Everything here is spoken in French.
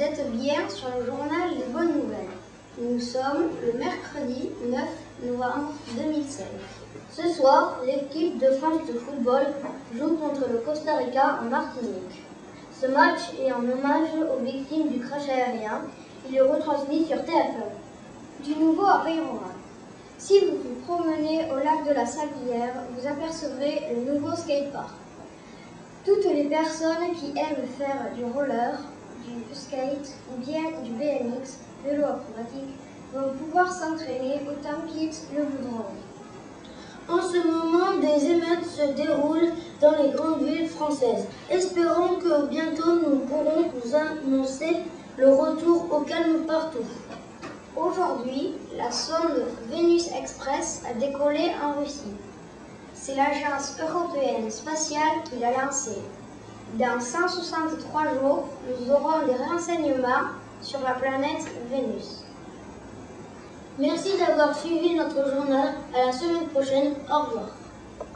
êtes bien sur le journal des bonnes nouvelles. Nous sommes le mercredi 9 novembre 2016. Ce soir, l'équipe de France de football joue contre le Costa Rica en Martinique. Ce match est en hommage aux victimes du crash aérien. Il est retransmis sur TF1. Du nouveau à Peyroura. Si vous vous promenez au lac de la Sablière, vous apercevrez le nouveau skatepark. Toutes les personnes qui aiment faire du roller, du skate ou bien du BMX, vélo acrobatique, vont pouvoir s'entraîner autant qu'ils le voudront. En ce moment, des émeutes se déroulent dans les grandes villes françaises. Espérons que bientôt nous pourrons vous annoncer le retour au calme partout. Aujourd'hui, la sonde Vénus Express a décollé en Russie. C'est l'agence européenne spatiale qui l'a lancée. Dans 163 jours, nous aurons des renseignements sur la planète Vénus. Merci d'avoir suivi notre journal. À la semaine prochaine. Au revoir.